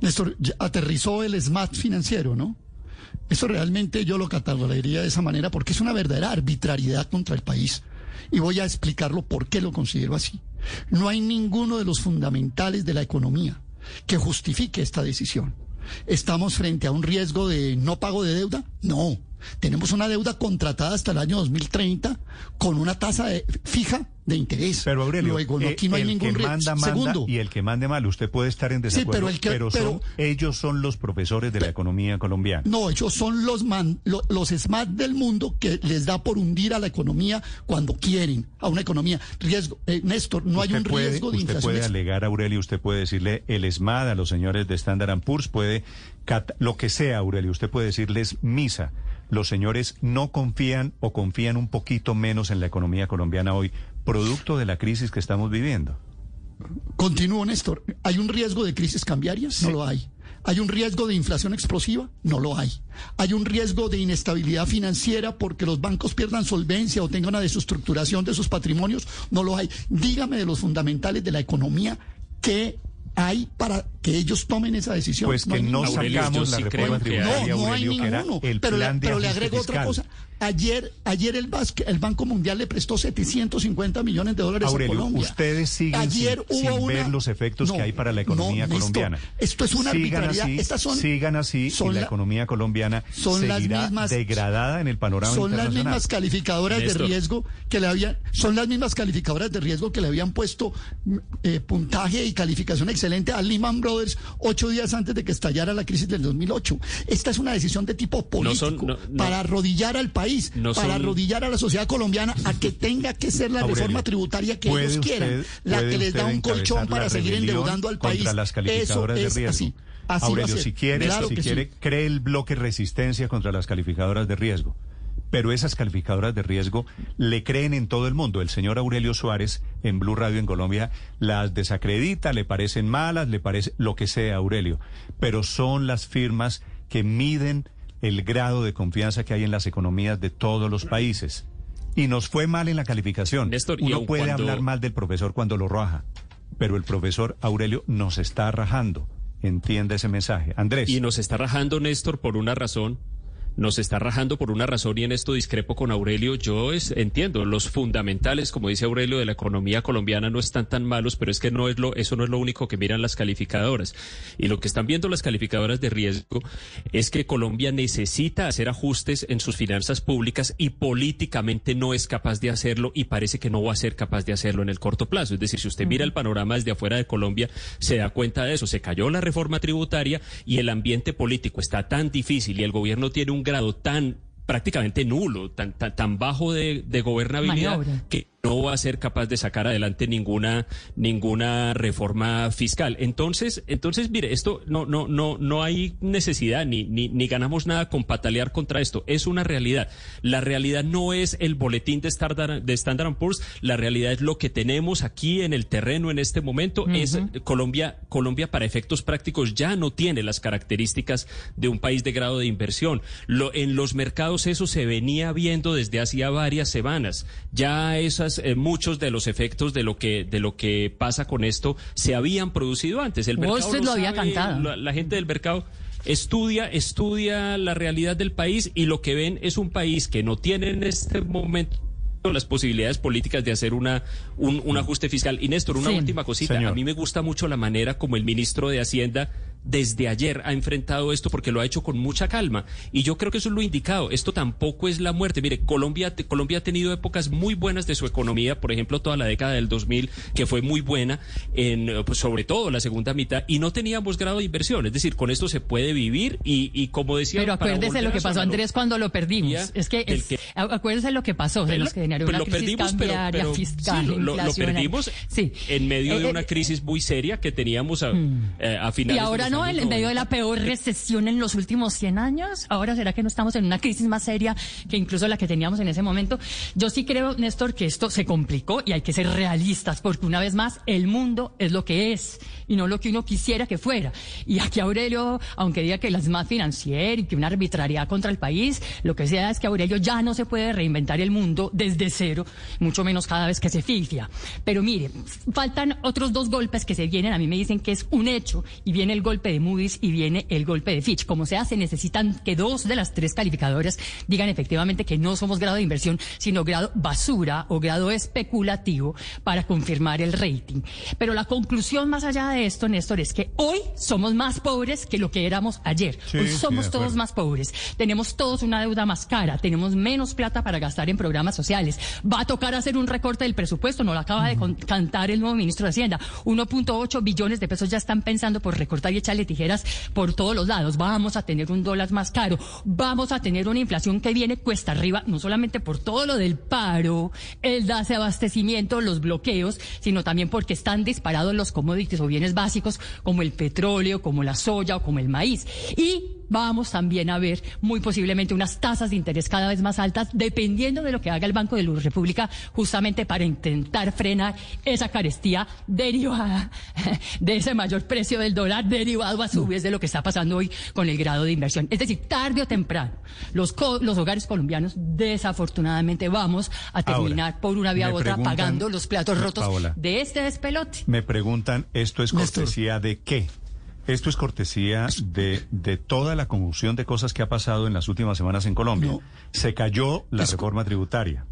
Néstor, aterrizó el SMAT financiero, ¿no? Eso realmente yo lo catalogaría de esa manera porque es una verdadera arbitrariedad contra el país. Y voy a explicarlo por qué lo considero así. No hay ninguno de los fundamentales de la economía que justifique esta decisión. ¿Estamos frente a un riesgo de no pago de deuda? No. Tenemos una deuda contratada hasta el año 2030 con una tasa de- fija de interés. Pero Aurelio, Luego, no, eh, aquí no hay el ningún que manda, manda Segundo, y el que mande mal, usted puede estar en Sí, desacuerdo, pero el que- son- pero- ellos son los profesores de la economía colombiana. No, ellos son los, man- lo- los SMAT del mundo que les da por hundir a la economía cuando quieren, a una economía. Riesgo, eh, Néstor, no hay Usted un puede- riesgo de Usted inflación. puede ex- alegar, Aurelio, usted puede decirle el ESMAD a los señores de Standard Poor's, puede, cat- lo que sea, Aurelio, usted puede decirles misa. Los señores no confían o confían un poquito menos en la economía colombiana hoy, producto de la crisis que estamos viviendo. Continúo, Néstor. ¿Hay un riesgo de crisis cambiaria? No lo hay. ¿Hay un riesgo de inflación explosiva? No lo hay. ¿Hay un riesgo de inestabilidad financiera porque los bancos pierdan solvencia o tengan una desestructuración de sus patrimonios? No lo hay. Dígame de los fundamentales de la economía que hay para que ellos tomen esa decisión. Pues que no ninguno. sacamos la sí reforma tributaria, No, no hay ninguno. el pero le, plan de pero le agrego otra fiscal. cosa. Ayer, ayer el, Basque- el Banco Mundial le prestó 750 millones de dólares Aurelio, a Colombia. ustedes siguen Ayer sin, hubo sin ver una- los efectos No, que hay para la no, economía Néstor, colombiana. Esto es una sigan arbitrariedad. así, Estas son, sigan así y son la la- economía colombiana son las seguirá mismas- degradada en el panorama son las mismas calificadoras de Néstor. riesgo que le habían son las mismas calificadoras de riesgo que le habían puesto mm, eh, puntaje y calificación excelente a Lehman Brothers ocho días antes de que estallara la crisis del 2008. Esta es una decisión de tipo No son- político no- no- para arrodillar al país, para son- arrodillar a la sociedad colombiana a que tenga que ser la Aurelio, reforma tributaria que ¿puede ellos usted- quieran, la que les da un colchón para seguir endeudando al país. Contra las Eso calificadoras es de riesgo. así. Aurelio, si quiere, Claro si sí. quiere, cree el bloque resistencia contra las calificadoras de riesgo. Pero esas calificadoras de riesgo le creen en todo el mundo. El señor Aurelio Suárez en Blue Radio en Colombia las desacredita, le parecen malas, le parece lo que sea, Aurelio. Pero son las firmas que miden el grado de confianza que hay en las economías de todos los países. Y nos fue mal en la calificación. Néstor, Uno puede cuando- hablar mal del profesor cuando lo raja, pero el profesor Aurelio nos está rajando. Entiende ese mensaje. Andrés. Y nos está rajando Néstor por una razón. Nos está rajando por una razón y en esto discrepo con Aurelio. Yo es- entiendo, los fundamentales, como dice Aurelio, de la economía colombiana no están tan malos, pero es que no es lo, eso no es lo único que miran las calificadoras. Y lo que están viendo las calificadoras de riesgo es que Colombia necesita hacer ajustes en sus finanzas públicas y políticamente no es capaz de hacerlo y parece que no va a ser capaz de hacerlo en el corto plazo. Es decir, si usted mira el panorama desde afuera de Colombia, se da cuenta de eso. Se cayó la reforma tributaria y el ambiente político está tan difícil y el gobierno tiene un grado tan prácticamente nulo, tan, tan, tan bajo de, de gobernabilidad Maniobra. que no va a ser capaz de sacar adelante ninguna ninguna reforma fiscal. Entonces, entonces mire, esto no no no no hay necesidad ni ni, ni ganamos nada con patalear contra esto. Es una realidad. La realidad no es el boletín de Standard de Standard Poor's, la realidad es lo que tenemos aquí en el terreno en este momento. Es Colombia Colombia para efectos prácticos ya no tiene las características de un país de grado de inversión. Lo, en los mercados eso se venía viendo desde hacía varias semanas. Ya esas eh, muchos de los efectos de lo que de lo que pasa con esto se habían producido antes. El mercado Street lo había sabe, cantado. La, la gente del mercado estudia estudia la realidad del país y lo que ven es un país que no tiene en este momento las posibilidades políticas de hacer una un, un ajuste fiscal. Y Néstor, una Sí. última cosita. Señor. A mí me gusta mucho la manera como el ministro de Hacienda desde ayer ha enfrentado esto porque lo ha hecho con mucha calma. Y yo creo que eso es lo indicado. Esto tampoco es la muerte. Mire, Colombia, Colombia ha tenido épocas muy buenas de su economía, por ejemplo, toda la década del 2000, que fue muy buena, en, pues, sobre todo la segunda mitad, y no teníamos grado de inversión. Es decir, con esto se puede vivir y, y como decía... Pero acuérdese lo que pasó, Andrés, cuando lo perdimos. Es que, es, que acuérdese lo que pasó, de los que generaron pues una crisis perdimos, cambiaria, pero, pero fiscal, sí, lo, lo, perdimos sí. en medio de Eh, una eh, crisis muy seria que teníamos a, eh, a finales Y ahora años en medio de 90. la peor recesión en los últimos 100 años. Ahora será que no estamos en una crisis más seria que incluso la que teníamos en ese momento. Yo sí creo, Néstor, que esto se complicó y hay que ser realistas porque una vez más el mundo es lo que es y no lo que uno quisiera que fuera. Y aquí Aurelio, aunque diga que las más financiera y que una arbitrariedad contra el país, lo que sea es que Aurelio ya no se puede reinventar el mundo desde cero, mucho menos cada vez que se fifia. Pero mire, faltan otros dos golpes que se vienen. A mí me dicen que es un hecho y viene el golpe de Moody's y viene el golpe de Fitch. Como sea, se necesitan que dos de las tres calificadoras digan efectivamente que no somos grado de inversión, sino grado basura o grado especulativo para confirmar el rating. Pero la conclusión más allá de esto, Néstor, es que hoy somos más pobres que lo que éramos ayer. Sí, hoy somos todos más pobres. Tenemos todos una deuda más cara, tenemos menos plata para gastar en programas sociales. Va a tocar hacer un recorte del presupuesto, no lo acaba de cantar el nuevo ministro de Hacienda. 1.8 billones de pesos ya están pensando por recortar y echarle tijeras por todos los lados. Vamos a tener un dólar más caro, vamos a tener una inflación que viene cuesta arriba, no solamente por todo lo del paro, el desabastecimiento, los bloqueos, sino también porque están disparados los commodities o bienes básicos como el petróleo, como la soya o como el maíz. Y vamos también a ver muy posiblemente unas tasas de interés cada vez más altas, dependiendo de lo que haga el Banco de la República, justamente para intentar frenar esa carestía derivada de ese mayor precio del dólar, derivado a su vez de lo que está pasando hoy con el grado de inversión. Es decir, tarde o temprano, los, co- los hogares colombianos desafortunadamente vamos a terminar Ahora, por una vía u otra pagando los platos rotos Paola. de este despelote. Me preguntan, ¿esto es Néstor. cortesía de qué? Esto es cortesía de, de toda la conjunción de cosas que ha pasado en las últimas semanas en Colombia. No. Se cayó la Es reforma tributaria.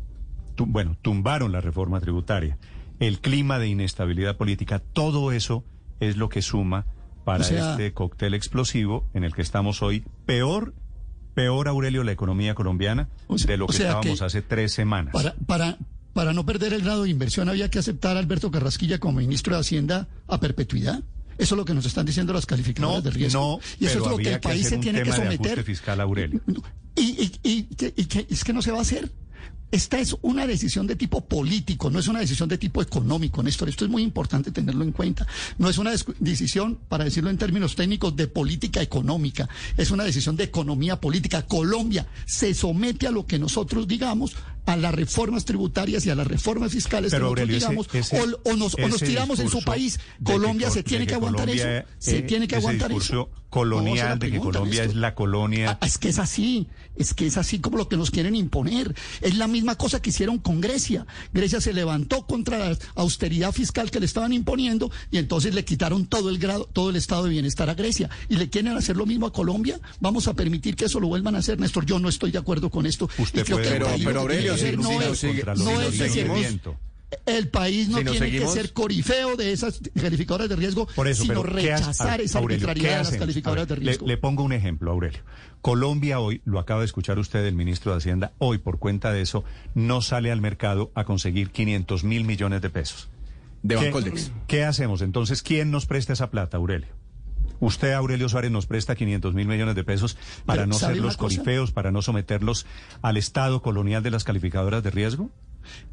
Tu- bueno, tumbaron la reforma tributaria. El clima de inestabilidad política, todo eso es lo que suma para O sea- este cóctel explosivo en el que estamos hoy. Peor, peor, Aurelio, la economía colombiana O sea- de lo o que sea estábamos que hace tres semanas. Para, para, para no perder el grado de inversión había que aceptar a Alberto Carrasquilla como ministro de Hacienda a perpetuidad. Eso es lo que nos están diciendo las calificadoras No, de riesgo. no, y eso pero es lo que el país se tiene que someter. fiscal, Aurelio. Y, y, y, y que es que no se va a hacer. Esta es una decisión de tipo político, no es una decisión de tipo económico, Néstor. Esto es muy importante tenerlo en cuenta. No es una decisión, para decirlo en términos técnicos, de política económica. Es una decisión de economía política. Colombia se somete a lo que nosotros digamos, a las reformas tributarias y a las reformas fiscales Pero, que nosotros Aurelio, digamos, ese- o, o nos, o nos tiramos en su país. que Colombia co- se tiene que, aguantar Colombia, eso. Se tiene que aguantar discurso eso. Colonial de que Colombia es la colonia. Ah, Es que es así, es que es así como lo que nos quieren imponer. Es la misma cosa que hicieron con Grecia. Grecia se levantó contra la austeridad fiscal que le estaban imponiendo y entonces le quitaron todo el grado, todo el estado de bienestar a Grecia. Y le quieren hacer lo mismo a Colombia. Vamos a permitir que eso lo vuelvan a hacer, Néstor. Yo no estoy de acuerdo con esto. Usted Y creo puede que pero- pero, Aurelio, no es- no es. El país no Si tiene seguimos- que ser corifeo de esas calificadoras de riesgo, Por eso, sino pero ¿qué hace- rechazar esa Aurelio, ¿qué arbitrariedad de las calificadoras ver, de le- riesgo. Le, pongo un ejemplo, Aurelio. Colombia hoy, lo acaba de escuchar usted, el ministro de Hacienda, hoy por cuenta de eso, no sale al mercado a conseguir 500 mil millones de pesos. De ¿Qué- Bancoldex. ¿Qué hacemos? Entonces, ¿quién nos presta esa plata, Aurelio? Usted, Aurelio Suárez, nos presta 500 mil millones de pesos para Pero, no ¿sabe ser los corifeos, para no someterlos al estado colonial de las calificadoras de riesgo.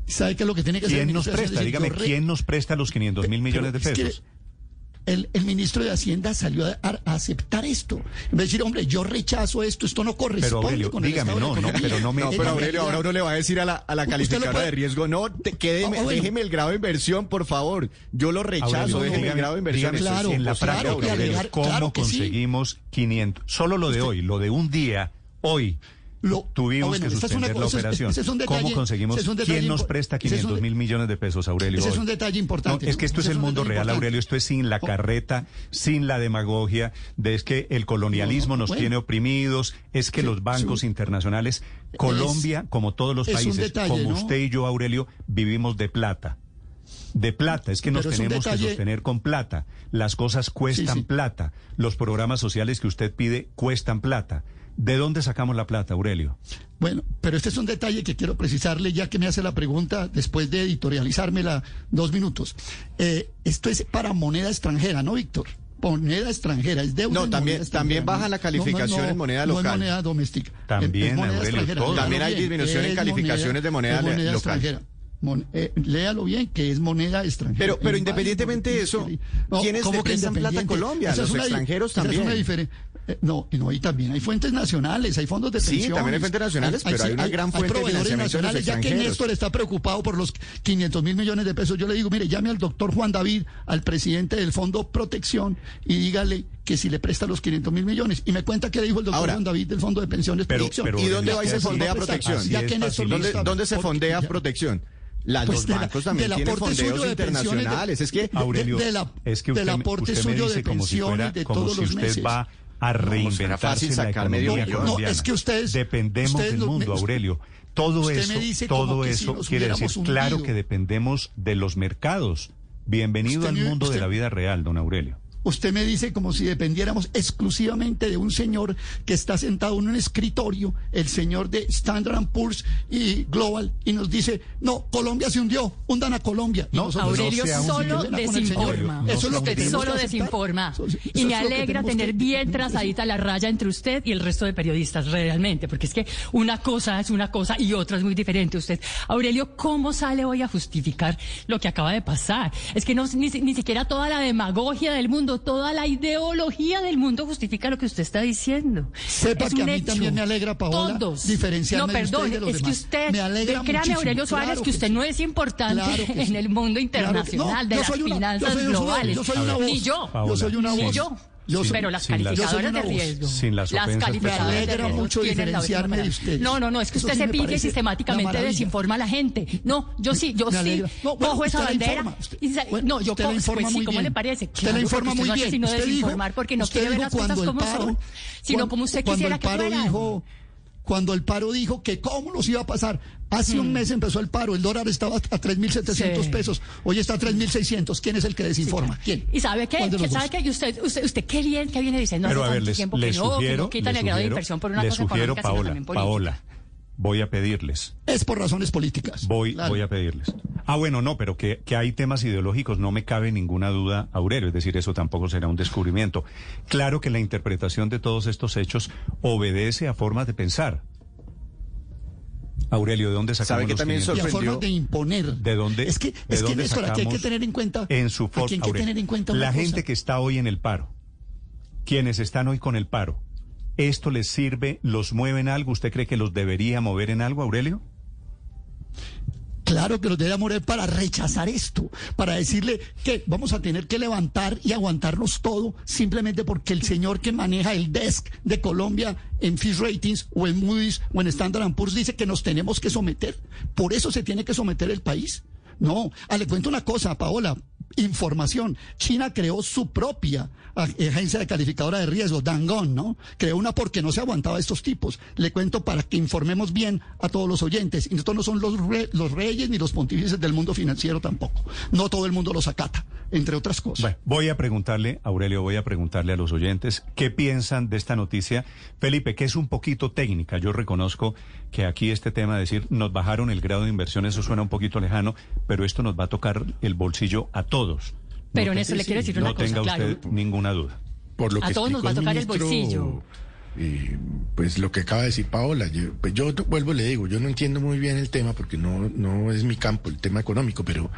¿Sabe qué es lo que tiene que hacer el ¿Quién nos presta? Dígame, ¿quién nos presta los 500 mil millones de Pero es que pesos? El, el ministro de Hacienda salió a, a aceptar esto. En vez de decir, hombre, yo rechazo esto, esto no corresponde Pero, Aurelio, con el dígame, estado de no, no, pero no me- No, pero Aurelio, ahora uno le va a decir a la, a la Usted calificadora puede- de riesgo, no, te- quédeme, bueno. déjeme el grado de inversión, por favor. Yo lo rechazo, Aurelio, déjeme el dígame- grado de inversión. dígame Claro, en la claro práctica, alegar- ¿cómo claro que sí. conseguimos 500? Solo lo de hoy, lo de un día, hoy. Lo- Tuvimos ah, bueno, que esa es una suspender la es- operación. ese es un detalle- ¿Cómo conseguimos? ese es un detalle ¿Quién nos presta ese es un 500 de- mil millones de pesos, Aurelio? Ese es un detalle importante. No, es que esto es el un mundo real, importante. Aurelio. Esto es sin la carreta, sin la demagogia, de es que el colonialismo No, nos bueno. tiene oprimidos, es que Sí, los bancos sí. internacionales, Colombia, como todos los países, detalle, como ¿no? usted y yo, Aurelio, vivimos de plata. De plata, es que nos es tenemos que sostener con plata. Las cosas cuestan Sí, sí. plata. Los programas sociales que usted pide cuestan plata. ¿De dónde sacamos la plata, Aurelio? Bueno, pero este es un detalle que quiero precisarle ya que me hace la pregunta después de editorializármela dos minutos. Eh, esto es para moneda extranjera, ¿no, Víctor? Moneda extranjera, es deuda No, en también- moneda también ¿no? baja la No, no, calificación no, en moneda No local. es moneda doméstica. También, es moneda Aurelio, extranjera. También hay disminución en es calificaciones de moneda local. extranjera. Mon- eh, léalo bien, que es moneda extranjera. Pero- pero Es independientemente de eso. ¿quiénes ¿cómo le que prestan plata a? Colombia? Esa es Los una di- extranjeros esa es también. una diferen- eh, no, y no, y también hay fuentes nacionales, hay fondos de Sí, pensiones. también hay fuentes nacionales, pero hay una gran fuente de proveedores de nacionales. Ya que. Néstor está preocupado por los 500 mil millones de pesos, yo le digo, mire, llame al doctor Juan David, al presidente del Fondo Protección, y dígale que si le presta los 500 mil millones. Y me cuenta qué dijo el doctor Ahora, Juan David del Fondo de Pensiones pero- Protección. pero ¿Y dónde va y se fondea es, protección? Ya es que. ¿Dónde, dónde se fondea protección? La- Pues los de la- bancos también del tienen fondeos de pensiones de- internacionales. Es que Aurelio, de la- es que del usted, aporte usted me suyo de dice como si pensiones fuera, de como todos si los usted meses. va a reinventarse fácil la sacar medio economía millón. No, colombiana. es que ustedes- dependemos ustedes del mundo, me- Aurelio. Todo eso, todo si eso nos quiere decir, hubiéramos claro hundido. que dependemos de los mercados. Bienvenido Usted al mundo de usted- la vida real, don Aurelio. Usted me dice como si dependiéramos exclusivamente de un señor que está sentado en un escritorio, el señor de Standard Poor's y Global, y nos dice, no, Colombia se hundió, hundan a Colombia. No, nosotros- Aurelio un solo desinforma. No Eso es lo que solo que desinforma. Y me alegra tener que- bien trazadita la raya entre usted y el resto de periodistas, realmente, porque es que una cosa es una cosa y otra es muy diferente. Usted, Aurelio, ¿cómo sale hoy a justificar lo que acaba de pasar? Es que no, ni siquiera toda la demagogia del mundo, toda la ideología del mundo justifica lo que usted está diciendo. Sepa Es que a mí hecho. también me alegra, Paola, Todos. diferenciarme No, de usted y perdón, de los es que usted, Me alegra créame, Aurelio Suárez, claro que que usted sí. no es importante Claro en sí. el mundo Claro que- internacional no, de yo las yo finanzas soy una voz, globales. yo soy una voz. Ni yo. Yo soy una Ni voz. yo. Yo pero las calificadoras de riesgo. Sin las calificadoras Me de riesgo mucho tienen la última diferenciarme de ustedes. No, no, no, es que Eso usted sí se parece sistemáticamente desinforma a la gente. No, yo sí, yo Me sí. No, bueno, cojo esa bandera. Usted- y bueno, no, yo cojo, informa pues sí, muy ¿cómo bien. le parece? Usted la Claro, informa muy no bien. sino Usted dijo- desinformar porque no quiere ver las cosas como son, sino como usted quisiera que fueran. Cuando el paro dijo que cómo los iba a pasar. Hace un mes empezó el paro, el dólar estaba a 3.700 Sí. pesos, hoy está a 3.600. ¿Quién es el que desinforma? ¿Quién? ¿Y sabe qué? ¿Cuál de los ¿Qué ¿Sabe qué? Y usted, usted, usted qué bien, qué viene diciendo Pero hace a ver, tanto les, tiempo les que no, que sugiero, no quitan les el grado de sugiero, inversión por una les cosa sugiero, económica, sino Paola, también política. Paola, voy a pedirles, Es por razones políticas. voy, Claro. voy a pedirles. Ah, bueno, no, pero que, que hay temas ideológicos, no me cabe ninguna duda, Aurelio, es decir, eso tampoco será un descubrimiento. Claro que la interpretación de todos estos hechos obedece a formas de pensar. Aurelio, ¿de dónde sacamos ¿Sabe que los también 500? y a sorprendió? formas de imponer. ¿De dónde? Es que, es que dónde Néstor, aquí hay que tener en cuenta. en su forma, hay que tener en cuenta la cosa. gente que está hoy en el paro, quienes están hoy con el paro, ¿esto les sirve, los mueve en algo? ¿Usted cree que los debería mover en algo, Aurelio? Claro que los debe morir para rechazar esto, para decirle que vamos a tener que levantar y aguantarnos todo simplemente porque el señor que maneja el desk de Colombia en Fish Ratings o en Moody's o en Standard Poor's dice que nos tenemos que someter. Por eso se tiene que someter el país. No, ah, le cuento una cosa, Paola. Información. China creó su propia agencia de calificadora de riesgo, Dangon, ¿no? Creó una porque no se aguantaba estos tipos. Le cuento para que informemos bien a todos los oyentes. Y estos no son los, re- los reyes ni los pontífices del mundo financiero tampoco. No todo el mundo los acata, entre otras cosas. Bueno, voy a preguntarle, Aurelio, voy a preguntarle a los oyentes qué piensan de esta noticia. Felipe, que es un poquito técnica. Yo reconozco que aquí este tema de decir nos bajaron el grado de inversión, eso suena un poquito lejano, pero esto nos va a tocar el bolsillo a todos. Pero No en te- eso le quiero decir no una cosa, tenga claro. usted ninguna duda. por lo A que todos nos va a tocar el ministro, bolsillo. eh, pues lo que acaba de decir Paola, yo, pues yo vuelvo y le digo, yo no entiendo muy bien el tema porque no, no es mi campo, el tema económico, pero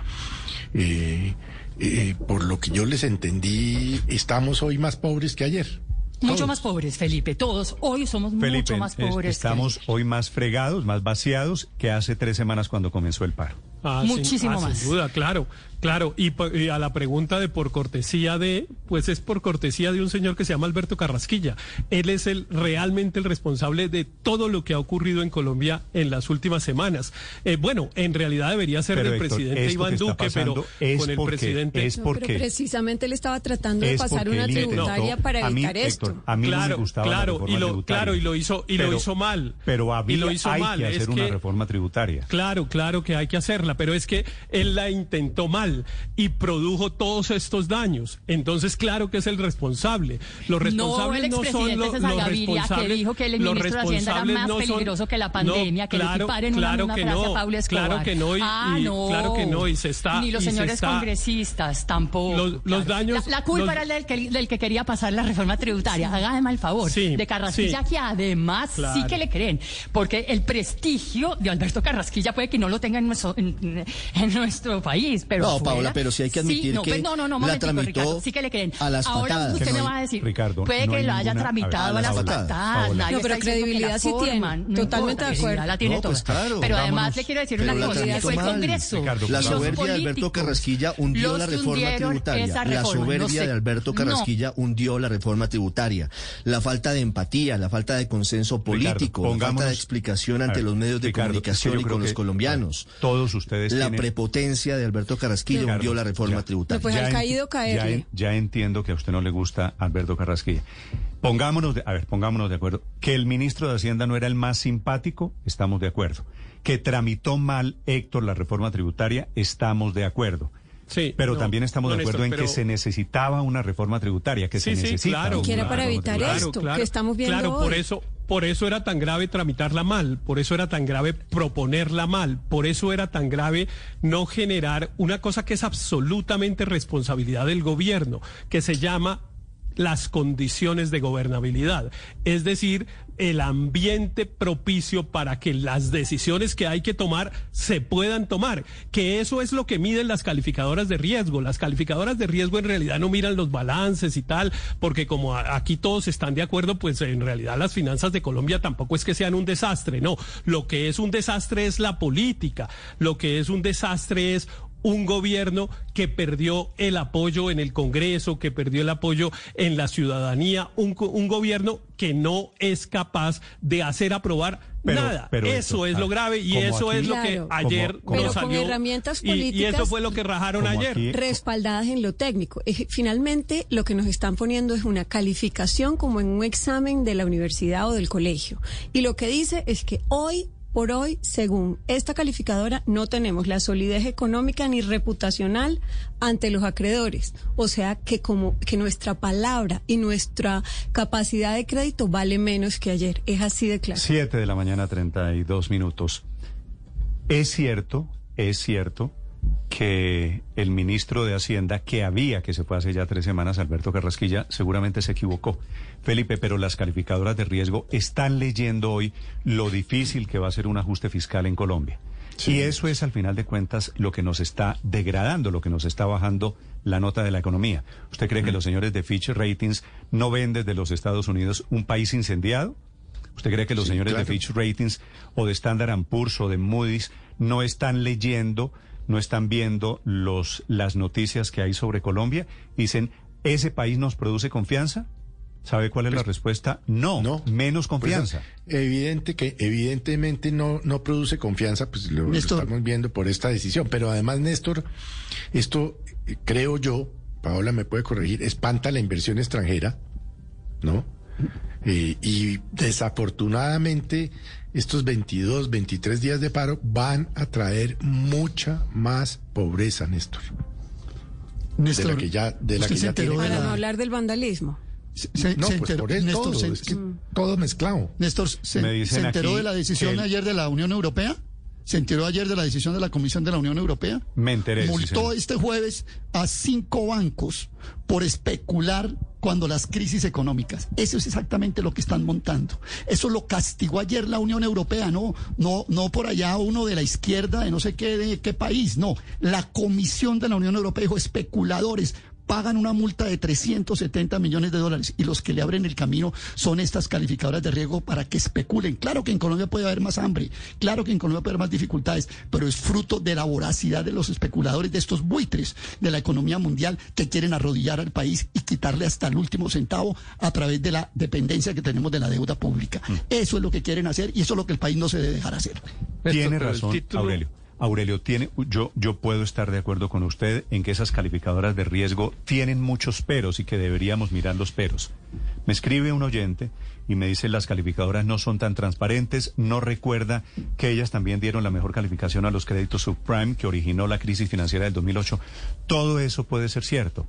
eh, eh, por lo que yo les entendí, estamos hoy más pobres que ayer. Mucho Todos. más pobres, Felipe. Todos hoy somos Felipe, mucho más es- pobres. estamos hoy más fregados, más vaciados que hace tres semanas cuando comenzó el paro. Ah, sin- Muchísimo ah, más. Sin duda, claro, claro. Y, a la pregunta de por cortesía de, pues es por cortesía de un señor que se llama Alberto Carrasquilla. Él es el realmente el responsable de todo lo que ha ocurrido en Colombia en las últimas semanas. Eh, bueno, en realidad debería ser Pero, del Héctor, presidente Iván Duque, pero es con el porque- presidente. es No, porque- pero precisamente él estaba tratando de pasar porque una tributaria para a mí, evitar Héctor, esto. a mí no me Claro, gustaba la claro, y lo- claro, y lo hizo- y lo hizo mal. Pero había, Y lo hizo hay mal, que es hacer una que- reforma tributaria. Claro, claro que hay que hacerla. Pero es que él la intentó mal y produjo todos estos daños. Entonces, claro que es el responsable. Los responsables no, son los, los responsables. que dijo que el ministro de Hacienda era más no peligroso son, que la pandemia, no, que claro, le equiparen claro una, que una frase no, a Pablo Escobar. Claro que no, y, ah, y no. claro que no, y se está... Ni los se señores está- congresistas tampoco. Los- daños- La, la culpa los- era del que, del que quería pasar la reforma tributaria. Hágame el favor. Sí, de Carrasquilla, sí. que además sí que le creen. Porque el prestigio de Alberto Carrasquilla puede que no lo tenga en nuestro, en, en nuestro país. Pero No, afuera, Paola, pero sí hay que admitir no, que pues, no, no, no, la tramitó Ricardo, sí que le creen. a las Ahora patadas. usted Que me no va a decir, Ricardo, puede no que lo haya tramitado a las patadas. Nadie No, pero que credibilidad sí tiene. no Totalmente de acuerdo. La tiene No, toda. pues claro, pero además le quiero decir una cosa, fue el. Congreso. La soberbia de Alberto Carrasquilla hundió la que reforma tributaria. La no soberbia de Alberto No. Carrasquilla hundió la reforma tributaria. La falta de empatía, la falta de consenso político, la falta de explicación ante ver, los medios de Ricardo, comunicación que y con los que, colombianos. Todos ustedes La tienen- prepotencia de Alberto Carrasquilla Ricardo, hundió la reforma ya. tributaria. Pues al en- caído ya caerle. Ya, entiendo que a usted no le gusta Alberto Carrasquilla. Pongámonos, de, a ver, pongámonos de acuerdo. Que el ministro de Hacienda no era el más simpático, estamos de acuerdo. Que tramitó mal Héctor la reforma tributaria, estamos de acuerdo. Sí, Pero no, también estamos no, de acuerdo Néstor, en que se necesitaba una reforma tributaria, que Sí, se sí, necesita. claro. una Que era para evitar esto que estamos viendo Claro, por hoy. eso, por eso era tan grave tramitarla mal, por eso era tan grave proponerla mal, por eso era tan grave no generar una cosa que es absolutamente responsabilidad del gobierno, que se llama las condiciones de gobernabilidad, es decir, el ambiente propicio para que las decisiones que hay que tomar se puedan tomar, que eso es lo que miden las calificadoras de riesgo. Las calificadoras de riesgo en realidad no miran los balances y tal, porque como aquí todos están de acuerdo, pues en realidad las finanzas de Colombia tampoco es que sean un desastre, no, lo que es un desastre es la política, lo que es un desastre es un gobierno que perdió el apoyo en el Congreso, que perdió el apoyo en la ciudadanía, un, co- un gobierno que no es capaz de hacer aprobar Pero- nada. pero eso es lo ah, grave y eso aquí- es lo que Claro. ayer Como- como- nos Pero con herramientas y- y, políticas- eso fue lo que rajaron ayer. aquí- respaldadas en lo técnico. Eh, Finalmente, lo que nos están poniendo es una calificación como en un examen de la universidad o del colegio. Y lo que dice es que hoy por hoy, según esta calificadora, no tenemos la solidez económica ni reputacional ante los acreedores. O sea que como que nuestra palabra y nuestra capacidad de crédito vale menos que ayer. Es así de claro. Siete de la mañana, 32 minutos. Es cierto, es cierto que el ministro de Hacienda, que había, que se fue hace ya tres semanas, Alberto Carrasquilla, seguramente se equivocó. Felipe, pero las calificadoras de riesgo están leyendo hoy lo difícil que va a ser un ajuste fiscal en Colombia. Y eso es, al final de cuentas, lo que nos está degradando, lo que nos está bajando la nota de la economía. ¿Usted cree que los señores de Fitch Ratings no ven desde los Estados Unidos un país incendiado? ¿Usted cree que los Sí, señores claro. de Fitch Ratings o de Standard Poor's o de Moody's no están leyendo, no están viendo los, las noticias que hay sobre Colombia? Dicen, ¿ese país nos produce confianza? ¿Sabe cuál es la respuesta? No, No. menos Pues, confianza. evidente que evidentemente no, no produce confianza, pues lo, estamos viendo por esta decisión. Pero además, Néstor, esto creo yo, Paola me puede corregir, espanta la inversión extranjera, ¿no? Eh, y desafortunadamente estos 22, 23 días de paro van a traer mucha más pobreza, Néstor. Néstor, de la que ya, de la ¿usted que se ya tiene. Para no hablar del vandalismo. Se- No, se pues enteró- por eso Néstor, todo, se- es que todo mezclado. Néstor, ¿se, Me dicen se enteró de la decisión el- ayer de la Unión Europea? ¿Se enteró ayer de la decisión de la Comisión de la Unión Europea? Me enteré. Multó este jueves a cinco bancos por especular cuando las crisis económicas. Eso es exactamente lo que están montando. Eso lo castigó ayer la Unión Europea, no, no, no por allá uno de la izquierda de no sé qué, de qué país, no. La Comisión de la Unión Europea dijo especuladores. Pagan una multa de 370 millones de dólares y los que le abren el camino son estas calificadoras de riesgo para que especulen. Claro que en Colombia puede haber más hambre, claro que en Colombia puede haber más dificultades, pero es fruto de la voracidad de los especuladores, de estos buitres de la economía mundial que quieren arrodillar al país y quitarle hasta el último centavo a través de la dependencia que tenemos de la deuda pública. Eso es lo que quieren hacer y eso es lo que el país no se debe dejar hacer. Tiene razón, título- Aurelio. Aurelio, tiene, yo, yo puedo estar de acuerdo con usted en que esas calificadoras de riesgo tienen muchos peros y que deberíamos mirar los peros. Me escribe un oyente y me dice las calificadoras no son tan transparentes, no recuerda que ellas también dieron la mejor calificación a los créditos subprime que originó la crisis financiera del 2008. Todo eso puede ser cierto.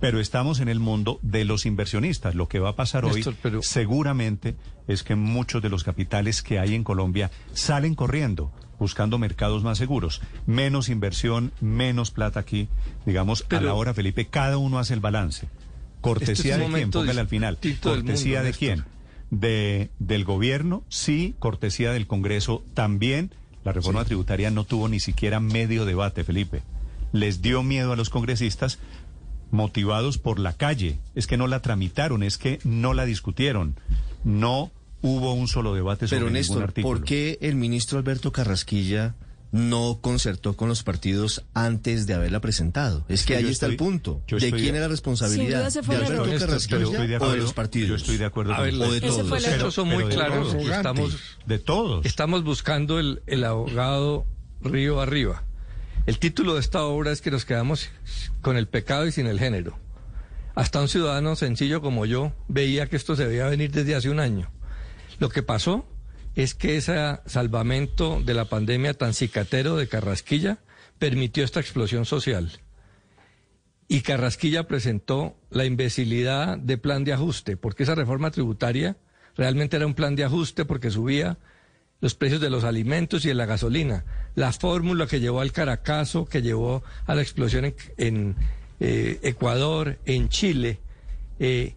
Pero estamos en el mundo de los inversionistas. Lo que va a pasar hoy pero- seguramente es que muchos de los capitales que hay en Colombia salen corriendo buscando mercados más seguros. Menos inversión, menos plata aquí. Digamos, a la hora, Felipe, cada uno hace el balance. Cortesía Este es de quién, póngale al final. Cortesía mundo, de quién. De, del gobierno, sí, cortesía del Congreso también. La reforma tributaria no tuvo ni siquiera medio debate, Felipe. Les dio miedo a los congresistas motivados por la calle. Es que no la tramitaron, es que no la discutieron. No hubo un solo debate sobre Pero Néstor, artículo. ¿por qué el ministro Alberto Carrasquilla no concertó con los partidos antes de haberla presentado? Es que ahí está el punto. ¿De quién de- es la responsabilidad? Sin duda ese fue ¿De Alberto Carrasquilla estoy de o de los partidos? Yo estoy de acuerdo A con ver, o de los todos. El conceptos son muy de claros. todos. Estamos, De todos. estamos buscando el, el abogado río arriba. El título de esta obra es que nos quedamos con el pecado y sin el género. Hasta un ciudadano sencillo como yo veía que esto se veía venir desde hace un año. Lo que pasó es que ese salvamento de la pandemia tan cicatero de Carrasquilla permitió esta explosión social. Y Carrasquilla presentó la imbecilidad de plan de ajuste, porque esa reforma tributaria realmente era un plan de ajuste porque subía los precios de los alimentos y de la gasolina. La fórmula que llevó al Caracazo, que llevó a la explosión en, eh, Ecuador, en Chile, eh,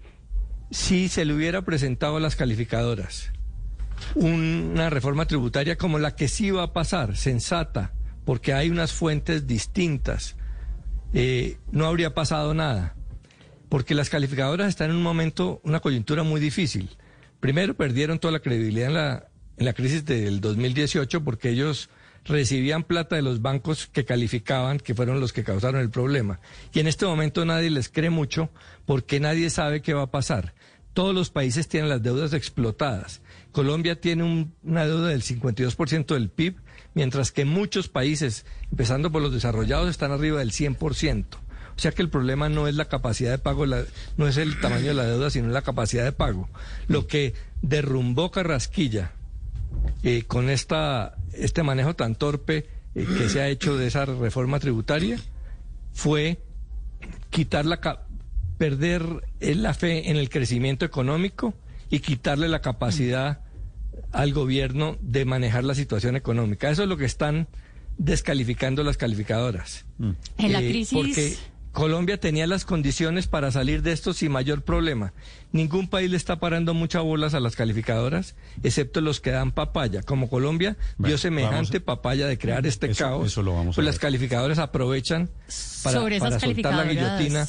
si se le hubiera presentado a las calificadoras una reforma tributaria como la que sí va a pasar, sensata, porque hay unas fuentes distintas, eh, no habría pasado nada. Porque las calificadoras están en un momento, una coyuntura muy difícil. Primero, perdieron toda la credibilidad en la, en la crisis del 2018 porque ellos recibían plata de los bancos que calificaban, que fueron los que causaron el problema. Y en este momento nadie les cree mucho porque nadie sabe qué va a pasar. Todos los países tienen las deudas explotadas. Colombia tiene un- una deuda del 52% del PIB, mientras que muchos países, empezando por los desarrollados, están arriba del 100%. O sea que el problema no es la capacidad de pago, no es el tamaño de la deuda, sino la capacidad de pago. Lo que derrumbó Carrasquilla eh, con esta, este manejo tan torpe eh, que se ha hecho de esa reforma tributaria fue quitar la perder eh, la fe en el crecimiento económico y quitarle la capacidad al gobierno de manejar la situación económica. Eso es lo que están descalificando las calificadoras. En la Eh, crisis- Porque Colombia tenía las condiciones para salir de esto sin mayor problema. Ningún país le está parando muchas bolas a las calificadoras, excepto los que dan papaya. Como Colombia Bueno, dio semejante papaya de crear este Eso- caos, eso lo vamos a pues las calificadoras aprovechan para, Sobre esas para soltar la calificadoras. guillotina,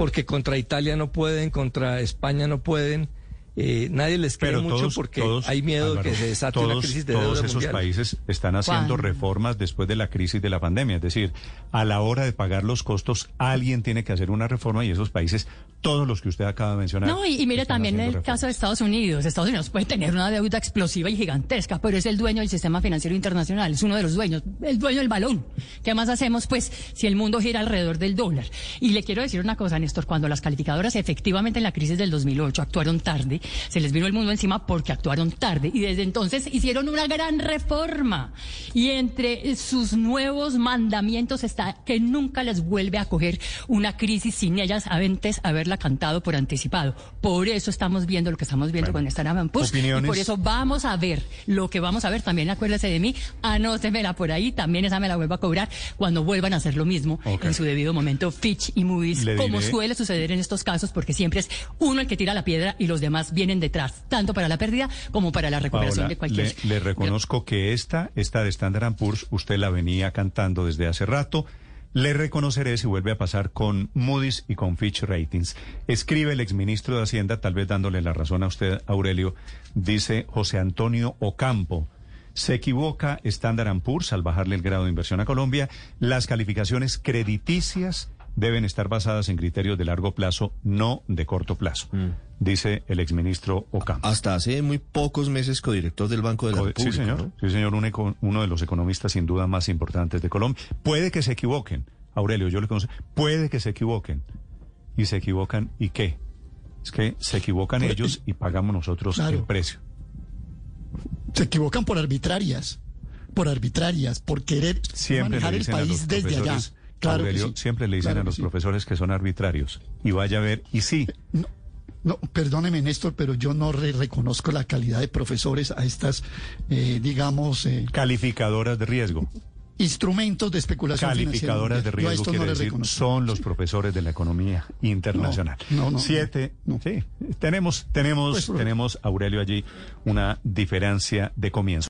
porque contra Italia no pueden, contra España no pueden. Eh, nadie les cree Pero mucho todos, porque todos, hay miedo Álvaro, de que se desate todos, una crisis de todos deuda esos mundial. países están haciendo reformas después de la crisis de la pandemia. Es decir, a la hora de pagar los costos, alguien tiene que hacer una reforma y esos países, todos los que usted acaba de mencionar. No, y, y mire también el reformas. caso de Estados Unidos. Estados Unidos puede tener una deuda explosiva y gigantesca, pero es el dueño del sistema financiero internacional, es uno de los dueños, el dueño del balón. ¿Qué más hacemos, pues, si el mundo gira alrededor del dólar? Y le quiero decir una cosa, Néstor, cuando las calificadoras efectivamente en la crisis del 2008 actuaron tarde, se les vino el mundo encima porque actuaron tarde y desde entonces hicieron una gran reforma. Y entre sus nuevos mandamientos está que nunca les vuelve a coger una crisis sin ellas antes haberla cantado por anticipado. Por eso estamos viendo lo que estamos viendo Bueno, con esta Navan Push. Y por eso vamos a ver lo que vamos a ver. También acuérdese de mí, anótemela por ahí. También esa me la vuelvo a cobrar cuando vuelvan a hacer lo mismo Ok. en su debido momento. Fitch y Moody's, Le como diré- suele suceder en estos casos, porque siempre es uno el que tira la piedra y los demás vienen detrás, tanto para la pérdida como para la recuperación Paola, de cualquier. le, le reconozco que esta, esta de Standard Poor's, usted la venía cantando desde hace rato. Le reconoceré si vuelve a pasar con Moody's y con Fitch Ratings. Escribe el exministro de Hacienda, tal vez dándole la razón a usted, Aurelio, dice José Antonio Ocampo. Se equivoca Standard Poor's al bajarle el grado de inversión a Colombia. Las calificaciones crediticias deben estar basadas en criterios de largo plazo, no de corto plazo, dice el exministro Ocampo. Hasta hace muy pocos meses codirector del Banco de la Co- República. Sí, señor. ¿no? Sí, señor. Un eco- uno de los economistas sin duda más importantes de Colombia. Puede que se equivoquen. Aurelio, yo le conozco. Puede que se equivoquen. Y se equivocan. ¿Y qué? Es que se equivocan Por- ellos y pagamos nosotros Claro. el precio. Se equivocan por arbitrarias, por arbitrarias, por querer Siempre manejar el país desde allá. Claro Aurelio, sí. siempre le dicen Claro a los sí. profesores que son arbitrarios. Y vaya a ver, y sí, No, perdóneme, Néstor, pero yo no re- reconozco la calidad de profesores a estas, eh, digamos, eh, calificadoras de riesgo. instrumentos de especulación Calificadoras de financiera. Riesgo esto no decir reconozco. son los profesores de la economía internacional. No, no, no, Siete, sí, tenemos, tenemos, Pues, tenemos Aurelio allí una diferencia de comienzo.